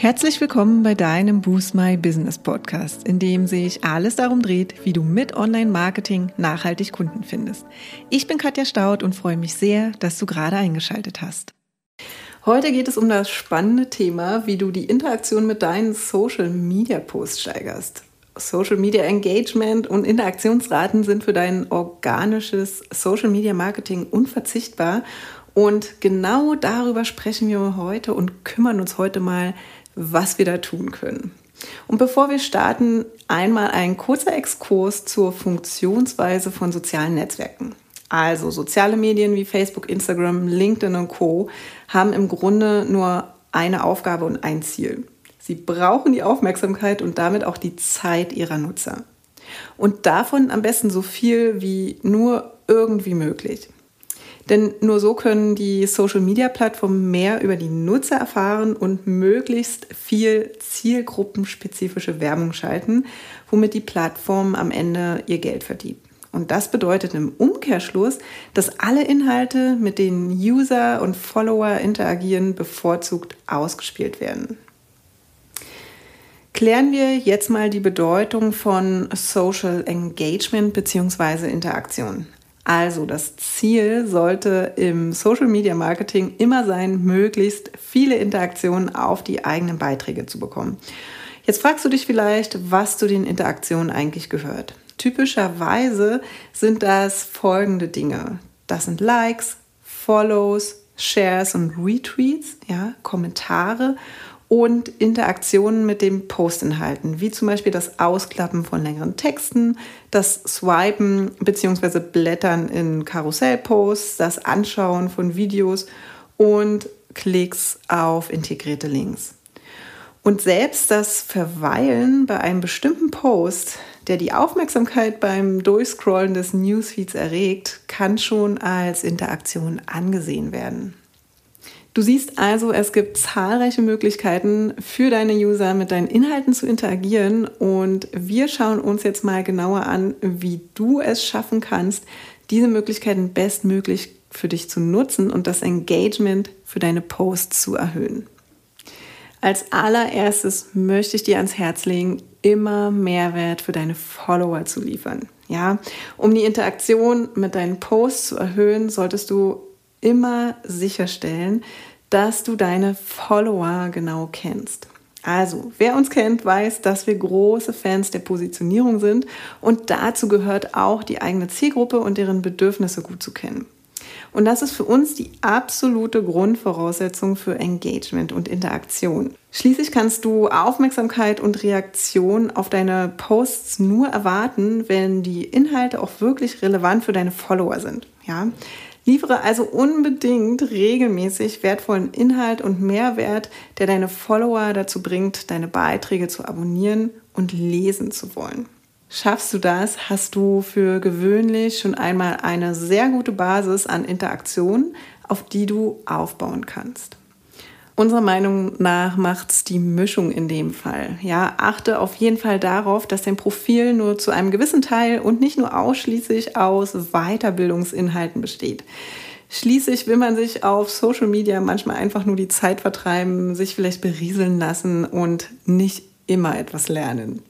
Herzlich willkommen bei deinem Boost My Business Podcast, in dem sich alles darum dreht, wie du mit Online-Marketing nachhaltig Kunden findest. Ich bin Katja Staud und freue mich sehr, dass du gerade eingeschaltet hast. Heute geht es um das spannende Thema, wie du die Interaktion mit deinen Social Media Posts steigerst. Social Media Engagement und Interaktionsraten sind für dein organisches Social Media Marketing unverzichtbar. Und genau darüber sprechen wir heute und kümmern uns heute mal was wir da tun können. Und bevor wir starten, einmal ein kurzer Exkurs zur Funktionsweise von sozialen Netzwerken. Also soziale Medien wie Facebook, Instagram, LinkedIn und Co haben im Grunde nur eine Aufgabe und ein Ziel. Sie brauchen die Aufmerksamkeit und damit auch die Zeit ihrer Nutzer. Und davon am besten so viel wie nur irgendwie möglich. Denn nur so können die Social-Media-Plattformen mehr über die Nutzer erfahren und möglichst viel zielgruppenspezifische Werbung schalten, womit die Plattform am Ende ihr Geld verdient. Und das bedeutet im Umkehrschluss, dass alle Inhalte, mit denen User und Follower interagieren, bevorzugt ausgespielt werden. Klären wir jetzt mal die Bedeutung von Social Engagement bzw. Interaktion. Also das Ziel sollte im Social Media Marketing immer sein, möglichst viele Interaktionen auf die eigenen Beiträge zu bekommen. Jetzt fragst du dich vielleicht, was zu den Interaktionen eigentlich gehört. Typischerweise sind das folgende Dinge. Das sind Likes, Follows, Shares und Retweets, ja, Kommentare und Interaktionen mit dem Postinhalten, wie zum Beispiel das Ausklappen von längeren Texten, das Swipen bzw. Blättern in Karussellposts, das Anschauen von Videos und Klicks auf integrierte Links. Und selbst das Verweilen bei einem bestimmten Post, der die Aufmerksamkeit beim Durchscrollen des Newsfeeds erregt, kann schon als Interaktion angesehen werden. Du siehst also, es gibt zahlreiche Möglichkeiten für deine User mit deinen Inhalten zu interagieren und wir schauen uns jetzt mal genauer an, wie du es schaffen kannst, diese Möglichkeiten bestmöglich für dich zu nutzen und das Engagement für deine Posts zu erhöhen. Als allererstes möchte ich dir ans Herz legen, immer Mehrwert für deine Follower zu liefern. Ja, um die Interaktion mit deinen Posts zu erhöhen, solltest du immer sicherstellen, dass du deine Follower genau kennst. Also, wer uns kennt, weiß, dass wir große Fans der Positionierung sind und dazu gehört auch die eigene Zielgruppe und deren Bedürfnisse gut zu kennen. Und das ist für uns die absolute Grundvoraussetzung für Engagement und Interaktion. Schließlich kannst du Aufmerksamkeit und Reaktion auf deine Posts nur erwarten, wenn die Inhalte auch wirklich relevant für deine Follower sind. Ja? Liefere also unbedingt regelmäßig wertvollen Inhalt und Mehrwert, der deine Follower dazu bringt, deine Beiträge zu abonnieren und lesen zu wollen. Schaffst du das, hast du für gewöhnlich schon einmal eine sehr gute Basis an Interaktion, auf die du aufbauen kannst. Unserer Meinung nach macht es die Mischung in dem Fall. Ja, achte auf jeden Fall darauf, dass dein Profil nur zu einem gewissen Teil und nicht nur ausschließlich aus Weiterbildungsinhalten besteht. Schließlich will man sich auf Social Media manchmal einfach nur die Zeit vertreiben, sich vielleicht berieseln lassen und nicht immer etwas lernen.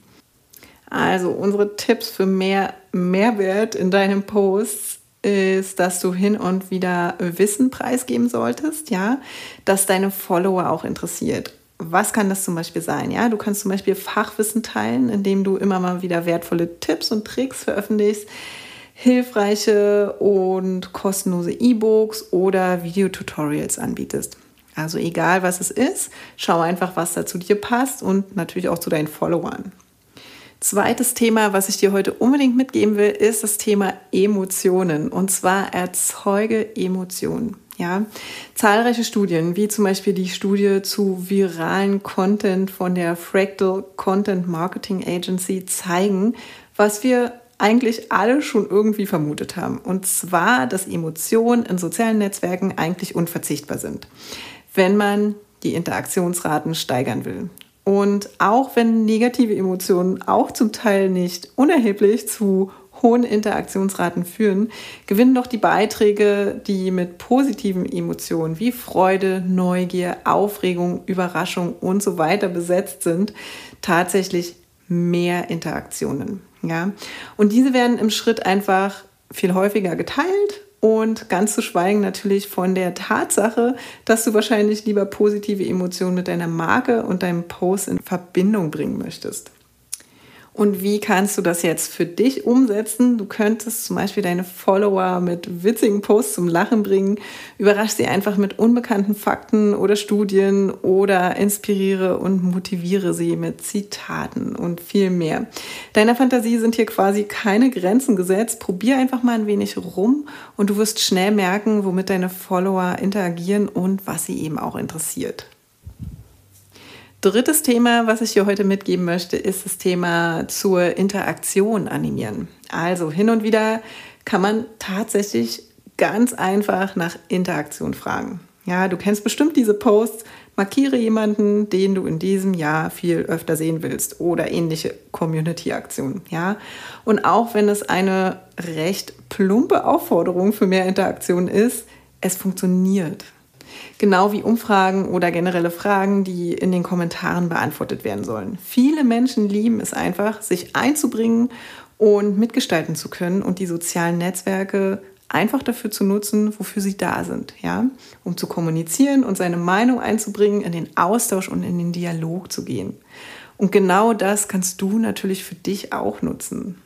Also unsere Tipps für mehr Mehrwert in deinen Posts ist, dass du hin und wieder Wissen preisgeben solltest, ja, dass deine Follower auch interessiert. Was kann das zum Beispiel sein? Ja, du kannst zum Beispiel Fachwissen teilen, indem du immer mal wieder wertvolle Tipps und Tricks veröffentlichst, hilfreiche und kostenlose E-Books oder Videotutorials anbietest. Also egal was es ist, schau einfach, was da zu dir passt und natürlich auch zu deinen Followern. Zweites Thema, was ich dir heute unbedingt mitgeben will, ist das Thema Emotionen. Und zwar erzeuge Emotionen. Ja, zahlreiche Studien, wie zum Beispiel die Studie zu viralen Content von der Fractal Content Marketing Agency, zeigen, was wir eigentlich alle schon irgendwie vermutet haben. Und zwar, dass Emotionen in sozialen Netzwerken eigentlich unverzichtbar sind, wenn man die Interaktionsraten steigern will. Und auch wenn negative Emotionen auch zum Teil nicht unerheblich zu hohen Interaktionsraten führen, gewinnen doch die Beiträge, die mit positiven Emotionen wie Freude, Neugier, Aufregung, Überraschung und so weiter besetzt sind, tatsächlich mehr Interaktionen. Ja? Und diese werden im Schritt einfach viel häufiger geteilt und ganz zu schweigen natürlich von der Tatsache, dass du wahrscheinlich lieber positive Emotionen mit deiner Marke und deinem Post in Verbindung bringen möchtest. Und wie kannst du das jetzt für dich umsetzen? Du könntest zum Beispiel deine Follower mit witzigen Posts zum Lachen bringen, überrasch sie einfach mit unbekannten Fakten oder Studien oder inspiriere und motiviere sie mit Zitaten und viel mehr. Deiner Fantasie sind hier quasi keine Grenzen gesetzt. Probier einfach mal ein wenig rum und du wirst schnell merken, womit deine Follower interagieren und was sie eben auch interessiert. Drittes Thema, was ich hier heute mitgeben möchte, ist das Thema zur Interaktion animieren. Also hin und wieder kann man tatsächlich ganz einfach nach Interaktion fragen. Ja, du kennst bestimmt diese Posts, markiere jemanden, den du in diesem Jahr viel öfter sehen willst oder ähnliche Community-Aktionen. Ja, und auch wenn es eine recht plumpe Aufforderung für mehr Interaktion ist, es funktioniert. Genau wie Umfragen oder generelle Fragen, die in den Kommentaren beantwortet werden sollen. Viele Menschen lieben es einfach, sich einzubringen und mitgestalten zu können und die sozialen Netzwerke einfach dafür zu nutzen, wofür sie da sind, ja, um zu kommunizieren und seine Meinung einzubringen, in den Austausch und in den Dialog zu gehen. Und genau das kannst du natürlich für dich auch nutzen.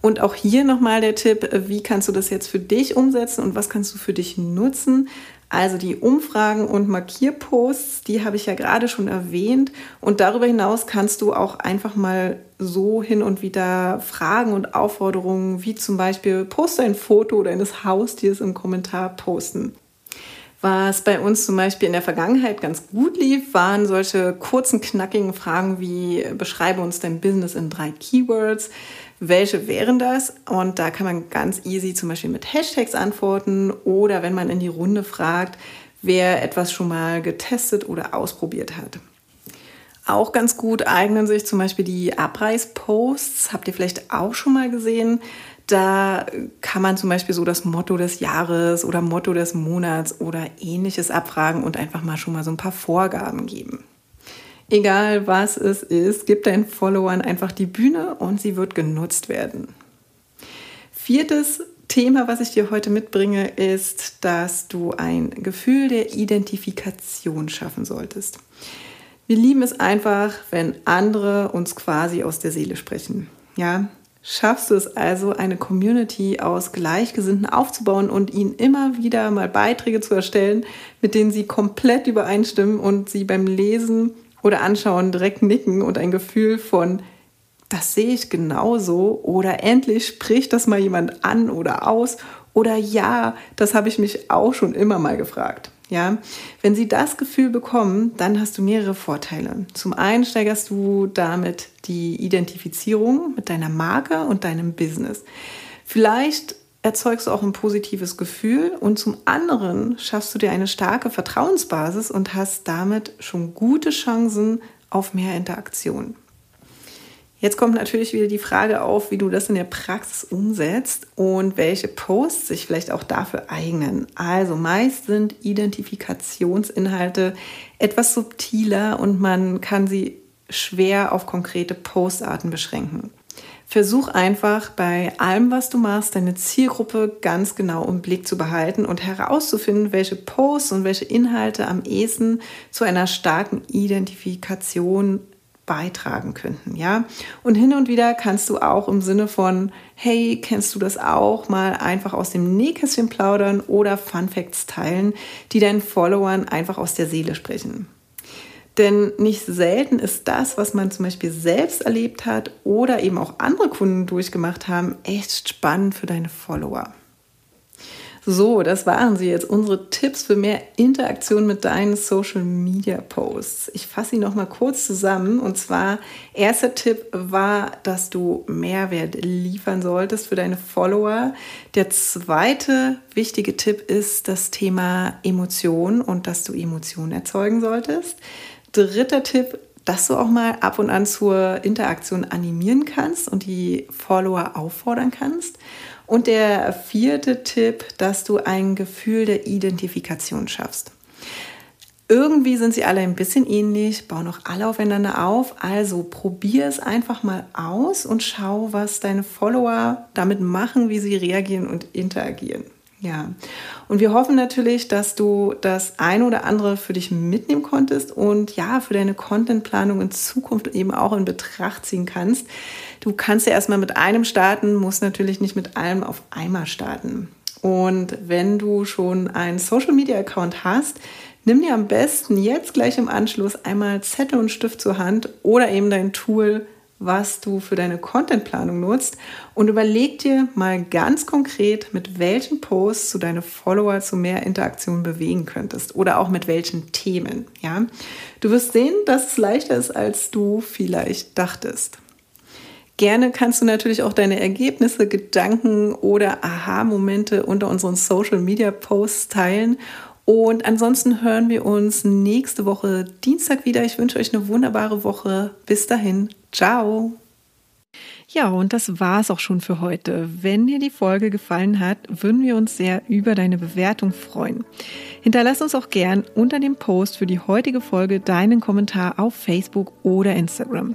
Und auch hier nochmal der Tipp, wie kannst du das jetzt für dich umsetzen und was kannst du für dich nutzen? Also die Umfragen und Markierposts, die habe ich ja gerade schon erwähnt. Und darüber hinaus kannst du auch einfach mal so hin und wieder Fragen und Aufforderungen, wie zum Beispiel, poste ein Foto deines Haustiers im Kommentar posten. Was bei uns zum Beispiel in der Vergangenheit ganz gut lief, waren solche kurzen, knackigen Fragen wie beschreibe uns dein Business in drei Keywords. Welche wären das? Und da kann man ganz easy zum Beispiel mit Hashtags antworten oder wenn man in die Runde fragt, wer etwas schon mal getestet oder ausprobiert hat. Auch ganz gut eignen sich zum Beispiel die Abreißposts. Habt ihr vielleicht auch schon mal gesehen? Da kann man zum Beispiel so das Motto des Jahres oder Motto des Monats oder ähnliches abfragen und einfach mal schon mal so ein paar Vorgaben geben. Egal was es ist, gib deinen Followern einfach die Bühne und sie wird genutzt werden. Viertes Thema, was ich dir heute mitbringe, ist, dass du ein Gefühl der Identifikation schaffen solltest. Wir lieben es einfach, wenn andere uns quasi aus der Seele sprechen. Ja, schaffst du es also, eine Community aus Gleichgesinnten aufzubauen und ihnen immer wieder mal Beiträge zu erstellen, mit denen sie komplett übereinstimmen und sie beim Lesen oder Anschauen direkt nicken und ein Gefühl von, das sehe ich genauso oder endlich spricht das mal jemand an oder aus oder ja, das habe ich mich auch schon immer mal gefragt. Ja, wenn sie das Gefühl bekommen, dann hast du mehrere Vorteile. Zum einen steigerst du damit die Identifizierung mit deiner Marke und deinem Business. Vielleicht erzeugst du auch ein positives Gefühl und zum anderen schaffst du dir eine starke Vertrauensbasis und hast damit schon gute Chancen auf mehr Interaktion. Jetzt kommt natürlich wieder die Frage auf, wie du das in der Praxis umsetzt und welche Posts sich vielleicht auch dafür eignen. Also meist sind Identifikationsinhalte etwas subtiler und man kann sie schwer auf konkrete Postarten beschränken. Versuch einfach bei allem, was du machst, deine Zielgruppe ganz genau im Blick zu behalten und herauszufinden, welche Posts und welche Inhalte am ehesten zu einer starken Identifikation beitragen könnten, ja. Und hin und wieder kannst du auch im Sinne von, hey, kennst du das auch, mal einfach aus dem Nähkästchen plaudern oder Fun Facts teilen, die deinen Followern einfach aus der Seele sprechen. Denn nicht selten ist das, was man zum Beispiel selbst erlebt hat oder eben auch andere Kunden durchgemacht haben, echt spannend für deine Follower. So, das waren sie jetzt, unsere Tipps für mehr Interaktion mit deinen Social Media Posts. Ich fasse sie nochmal kurz zusammen. Und zwar, erster Tipp war, dass du Mehrwert liefern solltest für deine Follower. Der zweite wichtige Tipp ist das Thema Emotion und dass du Emotionen erzeugen solltest. Dritter Tipp, dass du auch mal ab und an zur Interaktion animieren kannst und die Follower auffordern kannst. Und der vierte Tipp, dass du ein Gefühl der Identifikation schaffst. Irgendwie sind sie alle ein bisschen ähnlich, bauen auch alle aufeinander auf. Also probier es einfach mal aus und schau, was deine Follower damit machen, wie sie reagieren und interagieren. Ja, und wir hoffen natürlich, dass du das ein oder andere für dich mitnehmen konntest und ja, für deine Contentplanung in Zukunft eben auch in Betracht ziehen kannst. Du kannst ja erstmal mit einem starten, musst natürlich nicht mit allem auf einmal starten. Und wenn du schon einen Social Media Account hast, nimm dir am besten jetzt gleich im Anschluss einmal Zettel und Stift zur Hand oder eben dein Tool was du für deine Contentplanung nutzt und überleg dir mal ganz konkret, mit welchen Posts du deine Follower zu mehr Interaktion bewegen könntest oder auch mit welchen Themen. Ja, du wirst sehen, dass es leichter ist, als du vielleicht dachtest. Gerne kannst du natürlich auch deine Ergebnisse, Gedanken oder Aha-Momente unter unseren Social Media Posts teilen und ansonsten hören wir uns nächste Woche Dienstag wieder. Ich wünsche euch eine wunderbare Woche. Bis dahin. Ciao. Ja, und das war es auch schon für heute. Wenn dir die Folge gefallen hat, würden wir uns sehr über deine Bewertung freuen. Hinterlass uns auch gern unter dem Post für die heutige Folge deinen Kommentar auf Facebook oder Instagram.